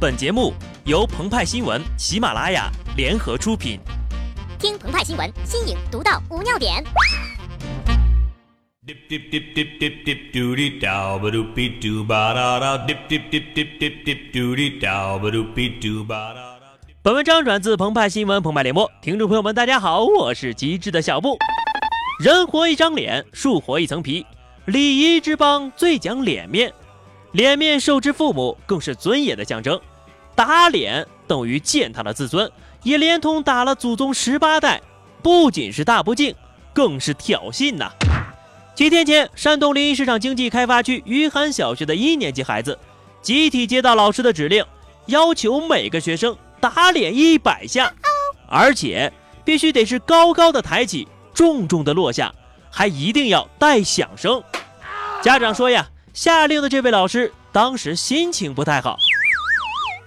本节目由澎湃新闻、喜马拉雅联合出品。听澎湃新闻，新颖独到，无尿点。本文章转自澎湃新闻澎湃联播，听众朋友们大家好，我是极致的小布。人活一张脸，树活一层皮，礼仪之邦最讲脸面，脸面受之父母，更是尊严的象征。打脸等于践踏了自尊，也连同打了祖宗十八代，不仅是大不敬，更是挑衅呐、几天前，山东临沂市场经济开发区余杭小学的一年级孩子集体接到老师的指令，要求每个学生打脸一百下，而且必须得是高高的抬起，重重的落下，还一定要带响声。家长说呀，下令的这位老师当时心情不太好。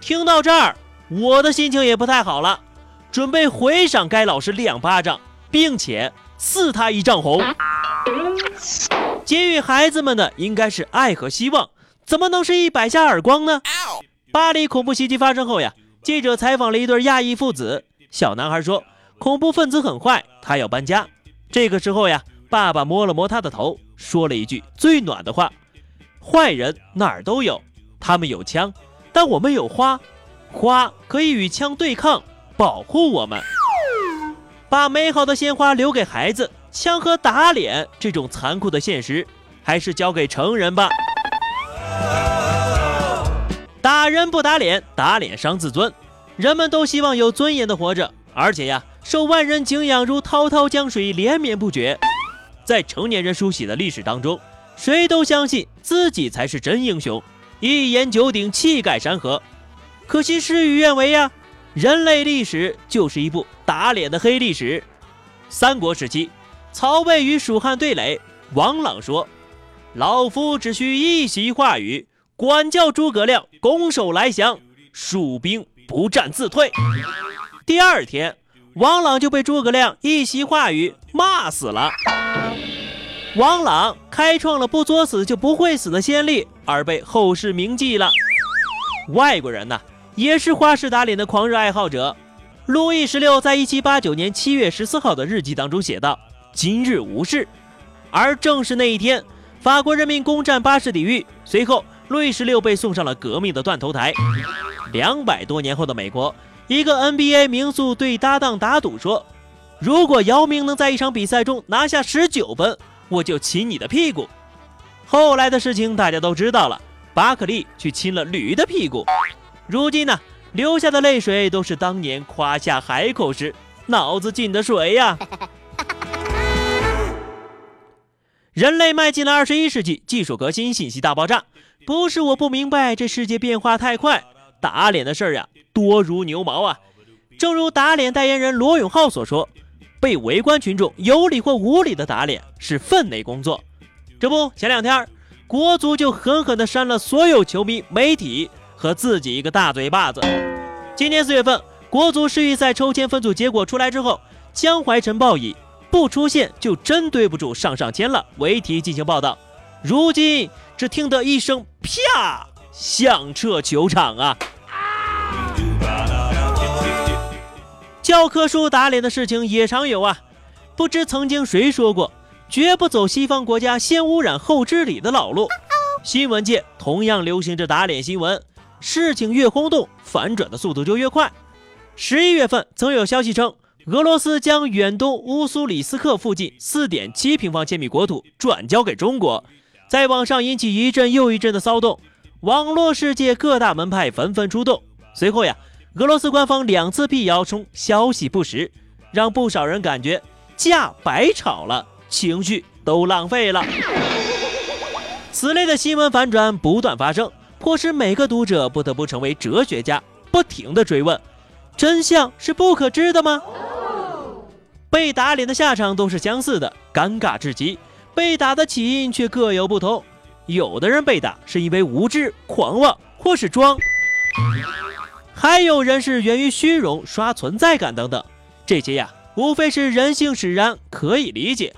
听到这儿，我的心情也不太好了，准备回赏该老师两巴掌，并且赐他一丈红。给予孩子们的应该是爱和希望，怎么能是一百下耳光呢？巴黎恐怖袭击发生后呀，记者采访了一对亚裔父子。小男孩说，恐怖分子很坏，他要搬家。这个时候呀，爸爸摸了摸他的头，说了一句最暖的话：“坏人哪儿都有，他们有枪，但我们有花，花可以与枪对抗，保护我们。把美好的鲜花留给孩子，枪和打脸这种残酷的现实，还是交给成人吧。打人不打脸，打脸伤自尊。人们都希望有尊严的活着，而且呀，受万人敬仰如滔滔江水，连绵不绝。在成年人书写的历史当中，谁都相信自己才是真英雄，一言九鼎，气盖山河。可惜事与愿违呀，人类历史就是一部打脸的黑历史。三国时期，曹魏与蜀汉对垒，王朗说：“老夫只需一席话语，管教诸葛亮拱手来降，蜀兵不战自退。”第二天，王朗就被诸葛亮一席话语骂死了。王朗开创了不作死就不会死的先例，而被后世铭记了。外国人呐，也是花式打脸的狂热爱好者。路易十六在一七八九年七月十四号的日记当中写道：“今日无事。”而正是那一天，法国人民攻占巴士底狱，随后路易十六被送上了革命的断头台。两百多年后的美国，一个 NBA 名宿对搭档打赌说：“如果姚明能在一场比赛中拿下十九分，我就亲你的屁股。”后来的事情大家都知道了，巴克利去亲了驴的屁股。如今呢，流下的泪水都是当年夸下海口时脑子进的水呀。人类迈进了二十一世纪，技术革新，信息大爆炸。不是我不明白，这世界变化太快，打脸的事儿呀多如牛毛啊。正如打脸代言人罗永浩所说，被围观群众有理或无理的打脸是分内工作。这不，前两天国足就狠狠地扇了所有球迷、媒体和自己一个大嘴巴子。今年四月份，国足世预赛抽签分组结果出来之后，江淮晨报以“不出现就真对不住上上签了”为题进行报道。如今只听得一声“啪”，响彻球场啊！教科书打脸的事情也常有啊。不知曾经谁说过，绝不走西方国家先污染后治理的老路。新闻界同样流行着打脸新闻，事情越轰动，反转的速度就越快。十一月份曾有消息称，俄罗斯将远东乌苏里斯克附近四点七平方千米国土转交给中国，在网上引起一阵又一阵的骚动，网络世界各大门派纷纷出动。随后呀，俄罗斯官方两次辟谣称消息不实，让不少人感觉架白吵了，情绪都浪费了。此类的新闻反转不断发生，迫使每个读者不得不成为哲学家，不停地追问：真相是不可知的吗？被打脸的下场都是相似的，尴尬至极；被打的起因却各有不同。有的人被打是因为无知、狂妄，或是装；还有人是源于虚荣、刷存在感等等。这些呀，无非是人性使然，可以理解。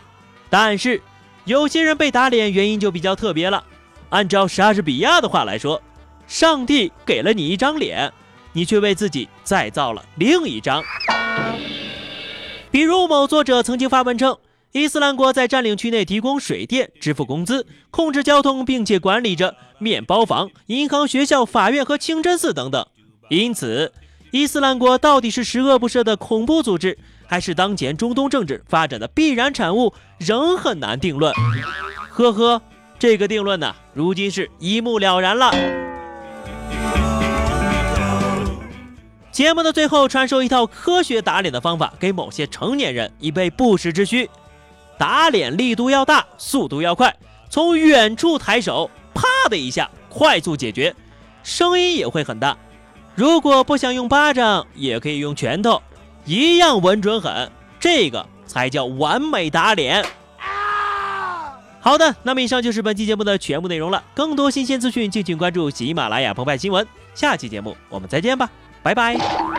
但是，有些人被打脸原因就比较特别了。按照莎士比亚的话来说，上帝给了你一张脸，你却为自己再造了另一张。比如某作者曾经发文称，伊斯兰国在占领区内提供水电、支付工资、控制交通，并且管理着面包房、银行、学校、法院和清真寺等等。因此，伊斯兰国到底是十恶不赦的恐怖组织，还是当前中东政治发展的必然产物，仍很难定论。呵呵，这个定论呢，如今是一目了然了。节目的最后，传授一套科学打脸的方法给某些成年人，以备不时之需。打脸力度要大，速度要快，从远处抬手，啪的一下，快速解决，声音也会很大。如果不想用巴掌，也可以用拳头，一样稳准狠。这个才叫完美打脸。好的，那么以上就是本期节目的全部内容了。更多新鲜资讯，敬请关注喜马拉雅澎湃新闻。下期节目我们再见吧，拜拜。